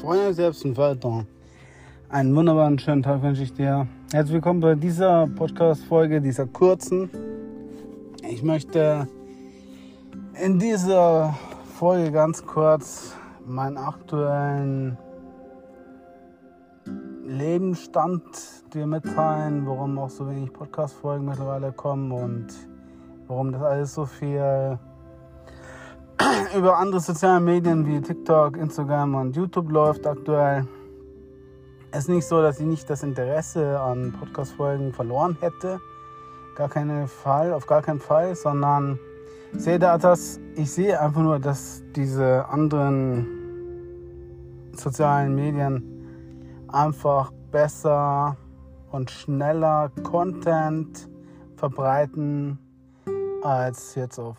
Freunde selbst und weiter. Einen wunderbaren schönen Tag wünsche ich dir. Herzlich willkommen bei dieser Podcast-Folge, dieser kurzen. Ich möchte in dieser Folge ganz kurz meinen aktuellen Lebensstand dir mitteilen, warum auch so wenig Podcast-Folgen mittlerweile kommen und warum das alles so viel über andere soziale Medien wie TikTok, Instagram und YouTube läuft aktuell. Es ist nicht so, dass ich nicht das Interesse an Podcast-Folgen verloren hätte. Gar keinen Fall, auf gar keinen Fall, sondern sehe da das, ich sehe einfach nur, dass diese anderen sozialen Medien einfach besser und schneller Content verbreiten als jetzt auf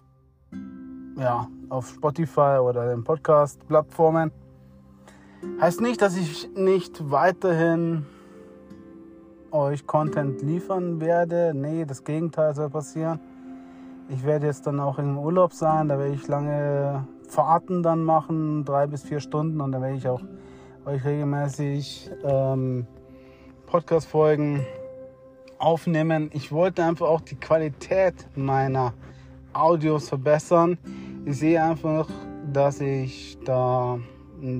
ja, auf Spotify oder den Podcast-Plattformen. Heißt nicht, dass ich nicht weiterhin euch Content liefern werde. Nee, das Gegenteil soll passieren. Ich werde jetzt dann auch im Urlaub sein, da werde ich lange Fahrten dann machen, drei bis vier Stunden und da werde ich auch euch regelmäßig ähm, Podcast-Folgen aufnehmen. Ich wollte einfach auch die Qualität meiner Audios verbessern. Ich sehe einfach, dass ich da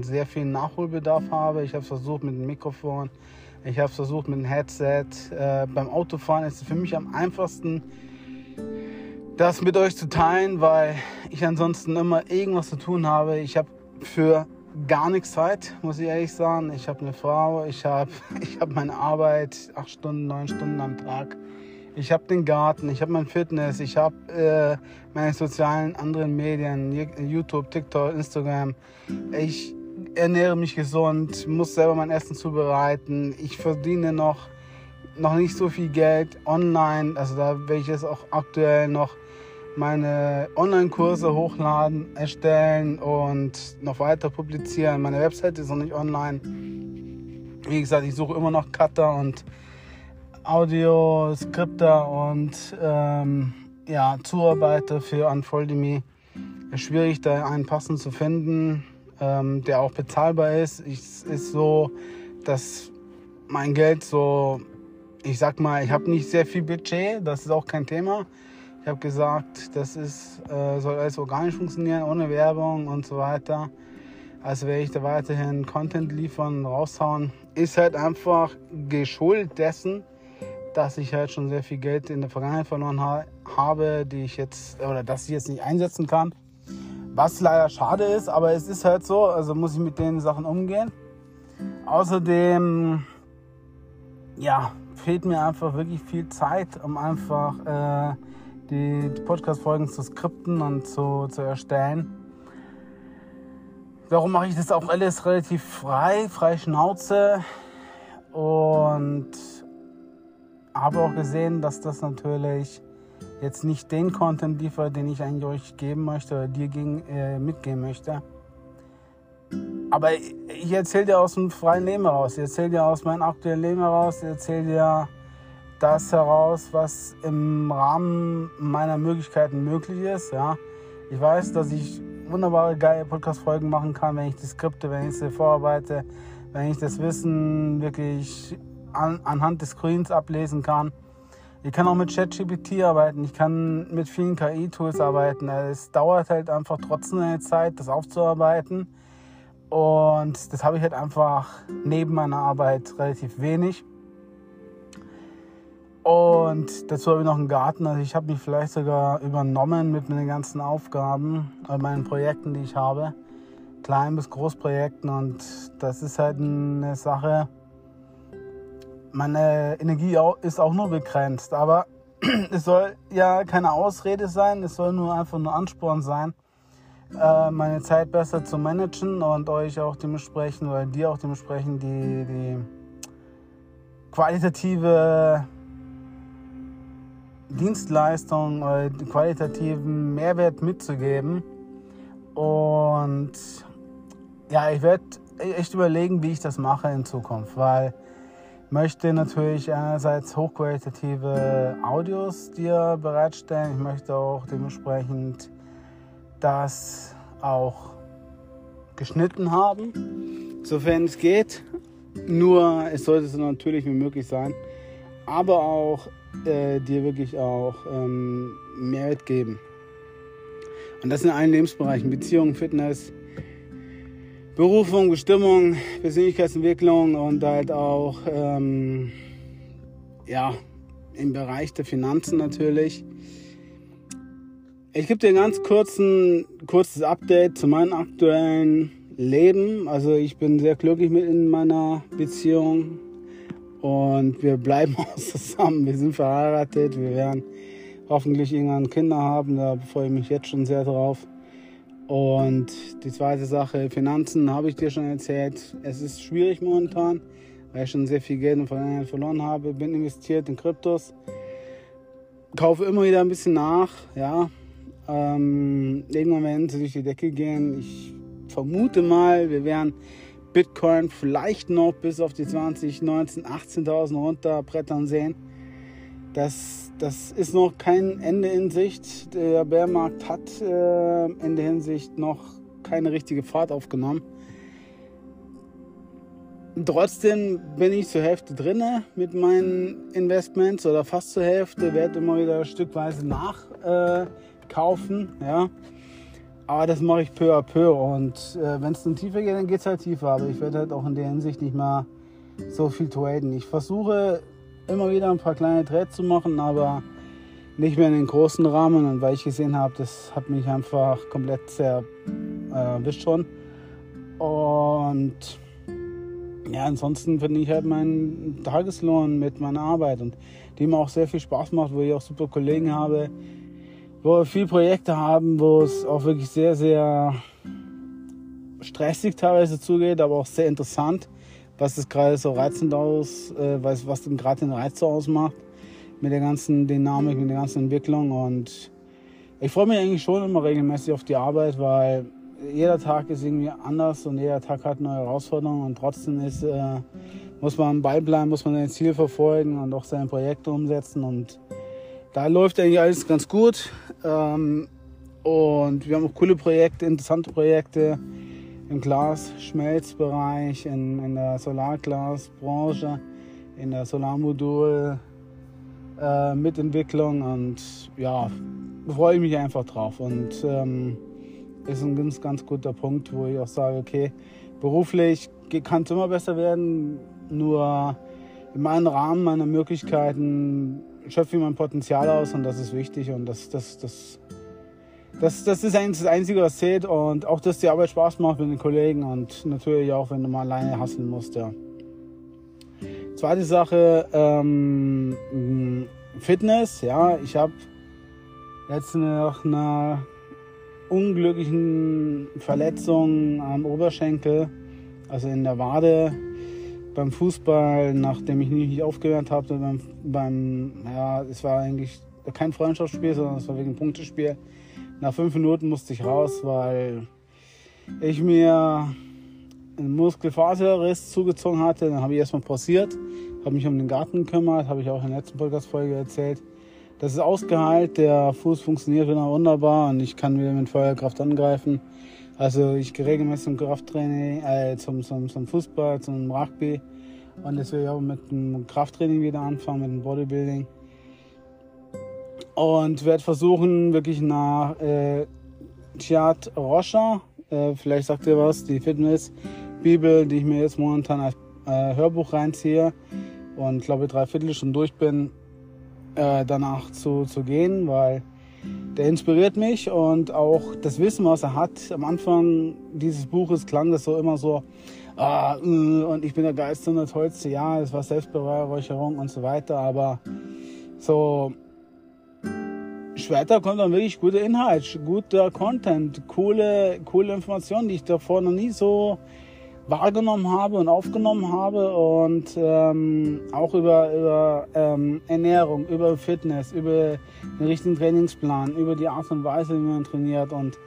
sehr viel Nachholbedarf habe. Ich habe versucht mit dem Mikrofon, ich habe versucht mit dem Headset. Äh, beim Autofahren ist es für mich am einfachsten, das mit euch zu teilen, weil ich ansonsten immer irgendwas zu tun habe. Ich habe für gar nichts Zeit, muss ich ehrlich sagen. Ich habe eine Frau, ich habe ich hab meine Arbeit, acht Stunden, neun Stunden am Tag ich habe den Garten, ich habe mein Fitness, ich habe äh, meine sozialen anderen Medien, YouTube, TikTok, Instagram. Ich ernähre mich gesund, muss selber mein Essen zubereiten. Ich verdiene noch, noch nicht so viel Geld online. Also da werde ich jetzt auch aktuell noch meine Online-Kurse hochladen, erstellen und noch weiter publizieren. Meine Website ist noch nicht online. Wie gesagt, ich suche immer noch Cutter und Audio, Skripter und ähm, ja, Zuarbeiter für Unfoldemy. Schwierig, da einen passend zu finden, ähm, der auch bezahlbar ist. Es ist so, dass mein Geld so, ich sag mal, ich habe nicht sehr viel Budget, das ist auch kein Thema. Ich habe gesagt, das ist, äh, soll alles organisch funktionieren, ohne Werbung und so weiter. Also werde ich da weiterhin Content liefern, raushauen. Ist halt einfach geschuldet dessen, dass ich halt schon sehr viel Geld in der Vergangenheit verloren ha habe, die ich jetzt oder dass ich jetzt nicht einsetzen kann. Was leider schade ist, aber es ist halt so, also muss ich mit den Sachen umgehen. Außerdem, ja, fehlt mir einfach wirklich viel Zeit, um einfach äh, die, die Podcast-Folgen zu skripten und zu, zu erstellen. Darum mache ich das auch alles relativ frei, frei Schnauze. Und habe auch gesehen, dass das natürlich jetzt nicht den Content liefert, den ich eigentlich euch geben möchte oder dir gegen, äh, mitgeben möchte. Aber ich erzähle dir aus dem freien Leben heraus, ich erzähle dir aus meinem aktuellen Leben heraus, ich erzähle dir das heraus, was im Rahmen meiner Möglichkeiten möglich ist. Ja. Ich weiß, dass ich wunderbare, geile Podcast-Folgen machen kann, wenn ich die Skripte, wenn ich sie vorarbeite, wenn ich das Wissen wirklich an, anhand des Screens ablesen kann. Ich kann auch mit ChatGPT arbeiten, ich kann mit vielen KI-Tools arbeiten. Es dauert halt einfach trotzdem eine Zeit, das aufzuarbeiten. Und das habe ich halt einfach neben meiner Arbeit relativ wenig. Und dazu habe ich noch einen Garten. Also ich habe mich vielleicht sogar übernommen mit meinen ganzen Aufgaben, äh, meinen Projekten, die ich habe. Klein bis Großprojekten. Und das ist halt eine Sache, meine Energie ist auch nur begrenzt, aber es soll ja keine Ausrede sein, es soll nur einfach nur Ansporn sein, äh, meine Zeit besser zu managen und euch auch dementsprechend oder dir auch dementsprechend die, die qualitative Dienstleistung oder den qualitativen Mehrwert mitzugeben. Und ja, ich werde echt überlegen, wie ich das mache in Zukunft, weil möchte natürlich einerseits hochqualitative Audios dir bereitstellen. Ich möchte auch dementsprechend das auch geschnitten haben. sofern es geht. Nur es sollte so natürlich wie möglich sein, aber auch äh, dir wirklich auch ähm, Mehrwert geben. Und das in allen Lebensbereichen, Beziehungen, Fitness, Berufung, Bestimmung, Persönlichkeitsentwicklung und halt auch ähm, ja, im Bereich der Finanzen natürlich. Ich gebe dir ein ganz kurzen, kurzes Update zu meinem aktuellen Leben. Also ich bin sehr glücklich mit in meiner Beziehung und wir bleiben auch zusammen. Wir sind verheiratet, wir werden hoffentlich irgendwann Kinder haben, da freue ich mich jetzt schon sehr drauf. Und die zweite Sache, Finanzen, habe ich dir schon erzählt. Es ist schwierig momentan, weil ich schon sehr viel Geld verloren habe. Bin investiert in Kryptos, kaufe immer wieder ein bisschen nach. Ja, ähm, irgendwann werden sie durch die Decke gehen. Ich vermute mal, wir werden Bitcoin vielleicht noch bis auf die 20, 19, 18.000 runterbrettern sehen. Das, das ist noch kein Ende in Sicht. Der Bärmarkt hat äh, in der Hinsicht noch keine richtige Fahrt aufgenommen. Trotzdem bin ich zur Hälfte drinne mit meinen Investments oder fast zur Hälfte, werde immer wieder stückweise nachkaufen. Äh, ja. Aber das mache ich peu à peu und äh, wenn es dann tiefer geht, dann geht es halt tiefer. Aber ich werde halt auch in der Hinsicht nicht mehr so viel traden. Ich versuche immer wieder ein paar kleine Trades zu machen, aber nicht mehr in den großen Rahmen. Und weil ich gesehen habe, das hat mich einfach komplett sehr erwischt schon. Und ja, ansonsten verdiene ich halt meinen Tageslohn mit meiner Arbeit und die mir auch sehr viel Spaß macht, wo ich auch super Kollegen habe, wo wir viele Projekte haben, wo es auch wirklich sehr, sehr stressig teilweise zugeht, aber auch sehr interessant was es gerade so reizend aus, äh, was, was denn gerade den Reiz so ausmacht mit der ganzen Dynamik, mit der ganzen Entwicklung. Und ich freue mich eigentlich schon immer regelmäßig auf die Arbeit, weil jeder Tag ist irgendwie anders und jeder Tag hat neue Herausforderungen und trotzdem ist, äh, muss man am Ball bleiben, muss man sein Ziel verfolgen und auch seine Projekte umsetzen und da läuft eigentlich alles ganz gut. Ähm, und wir haben auch coole Projekte, interessante Projekte im Glas-Schmelzbereich, in, in der Solarglasbranche, in der Solarmodul äh, Mitentwicklung und ja, freue ich mich einfach drauf und ähm, ist ein ganz, ganz guter Punkt, wo ich auch sage, okay, beruflich kann es immer besser werden, nur in meinem Rahmen meiner Möglichkeiten schöpfe ich mein Potenzial aus und das ist wichtig und das, das, das das, das ist eigentlich das Einzige, was zählt. Und auch, dass die Arbeit Spaß macht mit den Kollegen und natürlich auch, wenn du mal alleine hasseln musst, ja. Zweite Sache, ähm, Fitness. Ja, ich habe jetzt nach einer unglücklichen Verletzung am Oberschenkel, also in der Wade, beim Fußball, nachdem ich nicht aufgehört habe, beim, beim, ja, es war eigentlich kein Freundschaftsspiel, sondern es war wegen Punktespiel nach fünf Minuten musste ich raus, weil ich mir einen Muskelfaserriss zugezogen hatte. Dann habe ich erstmal pausiert, habe mich um den Garten gekümmert, habe ich auch in der letzten Podcast-Folge erzählt. Das ist ausgeheilt, der Fuß funktioniert wieder wunderbar und ich kann wieder mit Feuerkraft angreifen. Also ich gehe regelmäßig zum Krafttraining, äh, zum, zum, zum Fußball, zum Rugby und jetzt will ich auch mit dem Krafttraining wieder anfangen, mit dem Bodybuilding und werde versuchen, wirklich nach äh, Chiat Rocha, äh, vielleicht sagt ihr was, die Fitness-Bibel, die ich mir jetzt momentan als äh, Hörbuch reinziehe und glaube drei Viertel schon durch bin, äh, danach zu, zu gehen, weil der inspiriert mich und auch das Wissen, was er hat. Am Anfang dieses Buches klang das so immer so, ah, äh, und ich bin der Geist und der Tollste, ja, es war Selbstbeweihräucherung und so weiter, aber so später kommt dann wirklich guter Inhalt, guter Content, coole, coole Informationen, die ich davor noch nie so wahrgenommen habe und aufgenommen habe und ähm, auch über, über ähm, Ernährung, über Fitness, über den richtigen Trainingsplan, über die Art und Weise, wie man trainiert und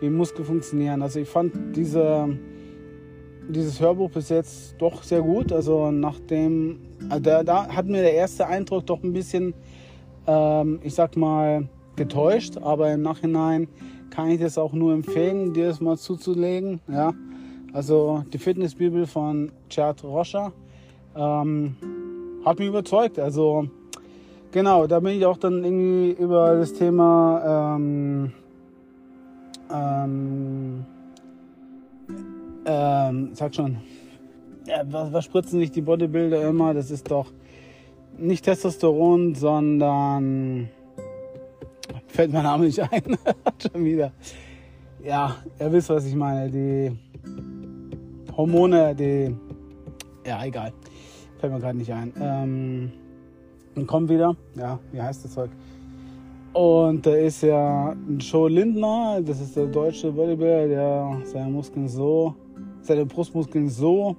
wie Muskeln funktionieren. Also ich fand diese, dieses Hörbuch bis jetzt doch sehr gut. Also nachdem, also da, da hat mir der erste Eindruck doch ein bisschen ähm, ich sag mal, getäuscht, aber im Nachhinein kann ich das auch nur empfehlen, dir das mal zuzulegen. Ja? Also die Fitnessbibel von Chad Rocha ähm, hat mich überzeugt. Also genau, da bin ich auch dann irgendwie über das Thema ähm, ähm, ähm, sag schon, ja, was, was spritzen sich die Bodybuilder immer? Das ist doch nicht Testosteron, sondern fällt mein Name nicht ein. schon wieder. Ja, ihr wisst, was ich meine. Die Hormone, die. Ja, egal. Fällt mir gerade nicht ein. Ähm, und kommt wieder. Ja, wie heißt das Zeug? Und da ist ja Joe Lindner, das ist der deutsche Bodybuilder, der seine Muskeln so, seine Brustmuskeln so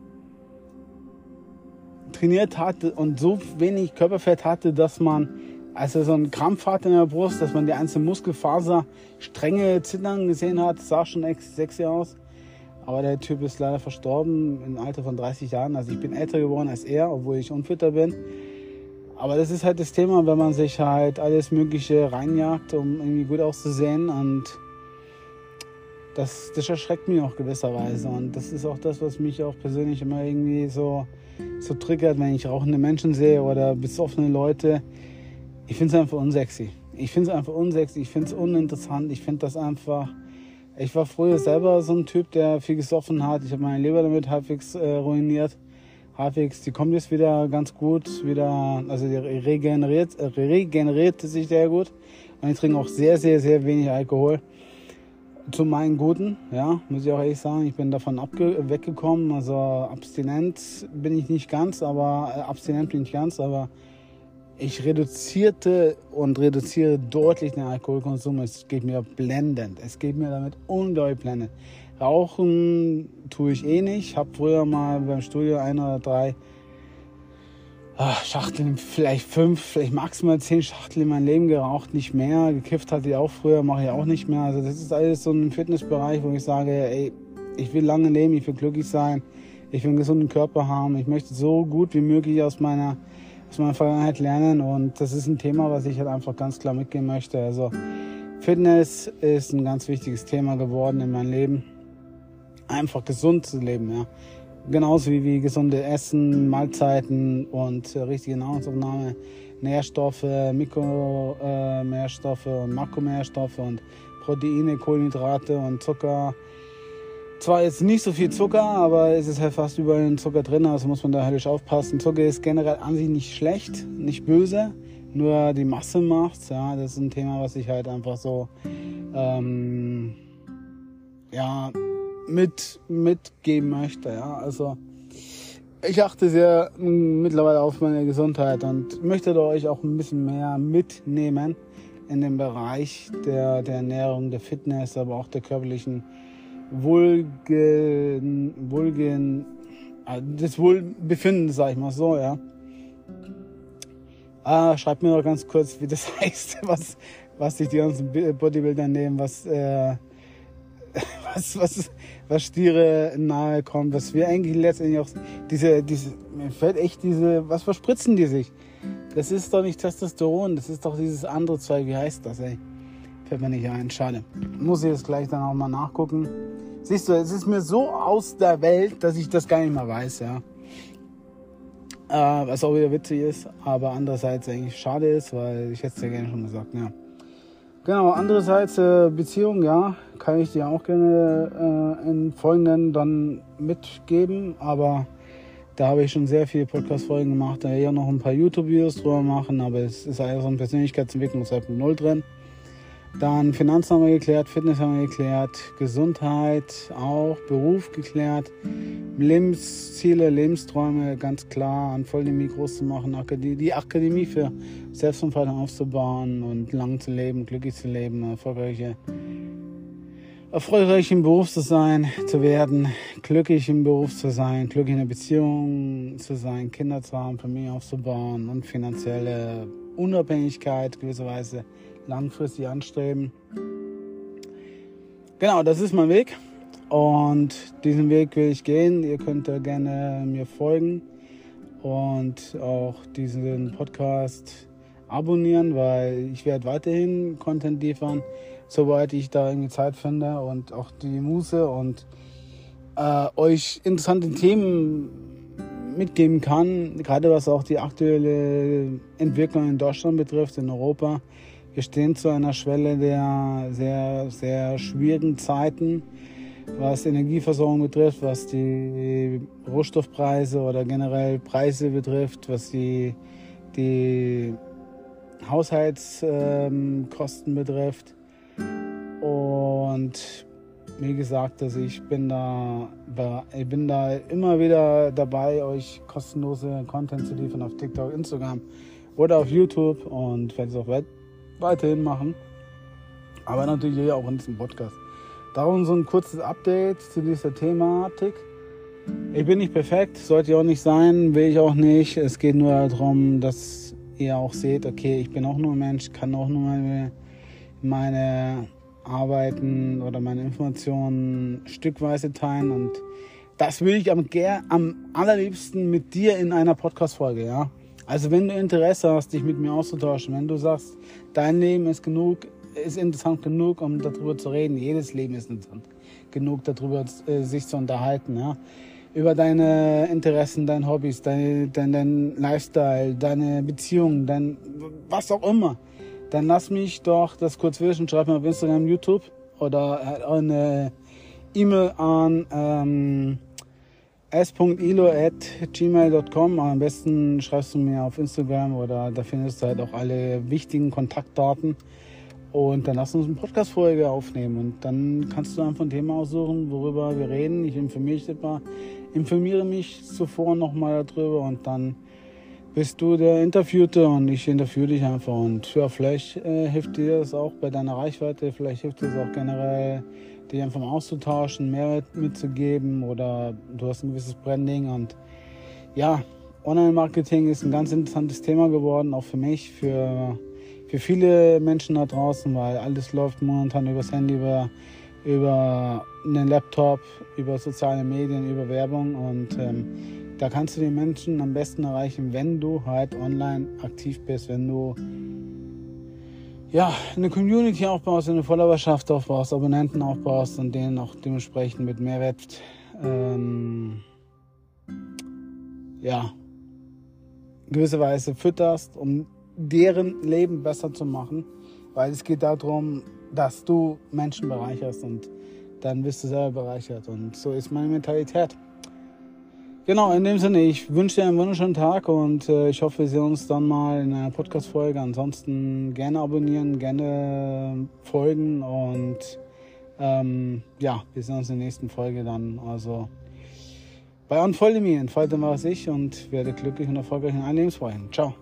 trainiert hatte und so wenig Körperfett hatte, dass man, als er so einen Krampf hatte in der Brust, dass man die einzelne Muskelfaser Stränge zittern gesehen hat, sah schon sexy aus. Aber der Typ ist leider verstorben im Alter von 30 Jahren. Also ich bin älter geworden als er, obwohl ich unfitter bin. Aber das ist halt das Thema, wenn man sich halt alles Mögliche reinjagt, um irgendwie gut auszusehen. Und das, das erschreckt mich auch gewisserweise. Und das ist auch das, was mich auch persönlich immer irgendwie so, so triggert, wenn ich rauchende Menschen sehe oder besoffene Leute. Ich finde es einfach unsexy. Ich finde es einfach unsexy. Ich finde es uninteressant. Ich finde das einfach ich war früher selber so ein Typ, der viel gesoffen hat. Ich habe meine Leber damit halbwegs äh, ruiniert. Halbwegs, die kommt jetzt wieder ganz gut, wieder, also die regeneriert, äh, regeneriert sich sehr gut. Und ich trinke auch sehr, sehr, sehr wenig Alkohol. Zu meinen Guten, ja, muss ich auch ehrlich sagen. Ich bin davon weggekommen. Also abstinent bin ich nicht ganz, aber äh, abstinent bin ich ganz, aber ich reduzierte und reduziere deutlich den Alkoholkonsum. Es geht mir blendend. Es geht mir damit unglaublich blendend. Rauchen tue ich eh nicht. Ich habe früher mal beim Studio ein oder drei ach, Schachteln, vielleicht fünf, vielleicht maximal zehn Schachteln in meinem Leben geraucht, nicht mehr. Gekifft hatte ich auch früher, mache ich auch nicht mehr. Also das ist alles so ein Fitnessbereich, wo ich sage, ey, ich will lange leben, ich will glücklich sein, ich will einen gesunden Körper haben, ich möchte so gut wie möglich aus meiner aus meiner Vergangenheit lernen und das ist ein Thema, was ich halt einfach ganz klar mitgehen möchte. Also Fitness ist ein ganz wichtiges Thema geworden in meinem Leben. Einfach gesund zu leben, ja. Genauso wie, wie gesunde Essen, Mahlzeiten und äh, richtige Nahrungsaufnahme, Nährstoffe, Mikronährstoffe äh, und Makronährstoffe und Proteine, Kohlenhydrate und Zucker zwar jetzt nicht so viel Zucker, aber es ist halt fast überall Zucker drin, also muss man da höllisch aufpassen. Zucker ist generell an sich nicht schlecht, nicht böse, nur die Masse macht's. Ja, das ist ein Thema, was ich halt einfach so ähm, ja, mit, mitgeben möchte. Ja, also ich achte sehr mittlerweile auf meine Gesundheit und möchte euch auch ein bisschen mehr mitnehmen in dem Bereich der, der Ernährung, der Fitness, aber auch der körperlichen Wohlgen, Wohlgen, äh, des Wohlbefinden, sag ich mal so, ja. Ah, schreibt mir doch ganz kurz, wie das heißt, was, was sich die ganzen Bodybuilder nehmen, was, äh, was, was, was Stiere nahe kommt, was wir eigentlich letztendlich auch, diese, diese, mir fällt echt diese, was verspritzen die sich? Das ist doch nicht Testosteron, das ist doch dieses andere Zeug, wie heißt das, ey? Fällt mir nicht ein, schade. Muss ich jetzt gleich dann auch mal nachgucken. Siehst du, es ist mir so aus der Welt, dass ich das gar nicht mehr weiß, ja. Äh, was auch wieder witzig ist, aber andererseits eigentlich schade ist, weil ich hätte es ja gerne schon gesagt, ja. Genau, andererseits äh, Beziehung, ja, kann ich dir auch gerne äh, in folgenden dann mitgeben, aber da habe ich schon sehr viele Podcast-Folgen gemacht, da auch noch ein paar YouTube-Videos drüber machen, aber es ist alles so ein Persönlichkeitsentwicklung 2.0 drin. Dann Finanzen haben wir geklärt, Fitness haben wir geklärt, Gesundheit auch, Beruf geklärt, Lebensziele, Lebensträume ganz klar an Vollnemie groß zu machen, die Akademie für Selbstentfaltung aufzubauen und lang zu leben, glücklich zu leben, erfolgreiche, erfolgreich im Beruf zu sein, zu werden, glücklich im Beruf zu sein, glücklich in der Beziehung zu sein, Kinder zu haben, Familie aufzubauen und finanzielle Unabhängigkeit gewisserweise langfristig anstreben. Genau, das ist mein Weg und diesen Weg will ich gehen. Ihr könnt da gerne mir folgen und auch diesen Podcast abonnieren, weil ich werde weiterhin Content liefern, soweit ich da irgendwie Zeit finde und auch die Muße und äh, euch interessante Themen mitgeben kann, gerade was auch die aktuelle Entwicklung in Deutschland betrifft, in Europa. Wir stehen zu einer Schwelle der sehr, sehr schwierigen Zeiten, was Energieversorgung betrifft, was die Rohstoffpreise oder generell Preise betrifft, was die, die Haushaltskosten betrifft. Und wie gesagt, also ich bin da, ich bin da immer wieder dabei, euch kostenlose Content zu liefern auf TikTok, Instagram oder auf YouTube und werde es auch weiterhin machen. Aber natürlich hier auch in diesem Podcast. Darum so ein kurzes Update zu dieser Thematik. Ich bin nicht perfekt, sollte ich auch nicht sein, will ich auch nicht. Es geht nur darum, dass ihr auch seht, okay, ich bin auch nur ein Mensch, kann auch nur meine, meine Arbeiten oder meine Informationen stückweise teilen und das will ich am, am allerliebsten mit dir in einer Podcast-Folge, ja. Also wenn du Interesse hast, dich mit mir auszutauschen, wenn du sagst, dein Leben ist genug, ist interessant genug, um darüber zu reden, jedes Leben ist interessant genug, darüber äh, sich zu unterhalten, ja. Über deine Interessen, deine Hobbys, dein, dein, dein Lifestyle, deine Beziehungen, dein was auch immer dann lass mich doch das kurz wissen. Schreib mir auf Instagram, YouTube oder eine E-Mail an ähm, s.ilo.gmail.com. Am besten schreibst du mir auf Instagram oder da findest du halt auch alle wichtigen Kontaktdaten. Und dann lass uns eine Podcast-Folge aufnehmen. Und dann kannst du einfach ein Thema aussuchen, worüber wir reden. Ich informiere, dich, informiere mich zuvor nochmal darüber und dann bist du der Interviewte und ich interviewe dich einfach. Und ja, vielleicht äh, hilft dir das auch bei deiner Reichweite, vielleicht hilft dir das auch generell, dich einfach mal auszutauschen, Mehrwert mitzugeben oder du hast ein gewisses Branding. Und ja, Online-Marketing ist ein ganz interessantes Thema geworden, auch für mich, für, für viele Menschen da draußen, weil alles läuft momentan übers Handy, über, über einen Laptop, über soziale Medien, über Werbung und ähm, da kannst du die Menschen am besten erreichen, wenn du halt online aktiv bist, wenn du ja, eine Community aufbaust, eine Followerschaft aufbaust, Abonnenten aufbaust und denen auch dementsprechend mit Mehrwert ähm, ja, gewisse Weise fütterst, um deren Leben besser zu machen. Weil es geht darum, dass du Menschen bereicherst und dann bist du selber bereichert. Und so ist meine Mentalität. Genau, in dem Sinne, ich wünsche dir einen wunderschönen Tag und äh, ich hoffe, wir sehen uns dann mal in einer Podcast-Folge. Ansonsten gerne abonnieren, gerne folgen und ähm, ja, wir sehen uns in der nächsten Folge dann. Also bei Unfolge Me, entfalte was ich und werde glücklich und erfolgreich in allen Lebensfreuden. Ciao.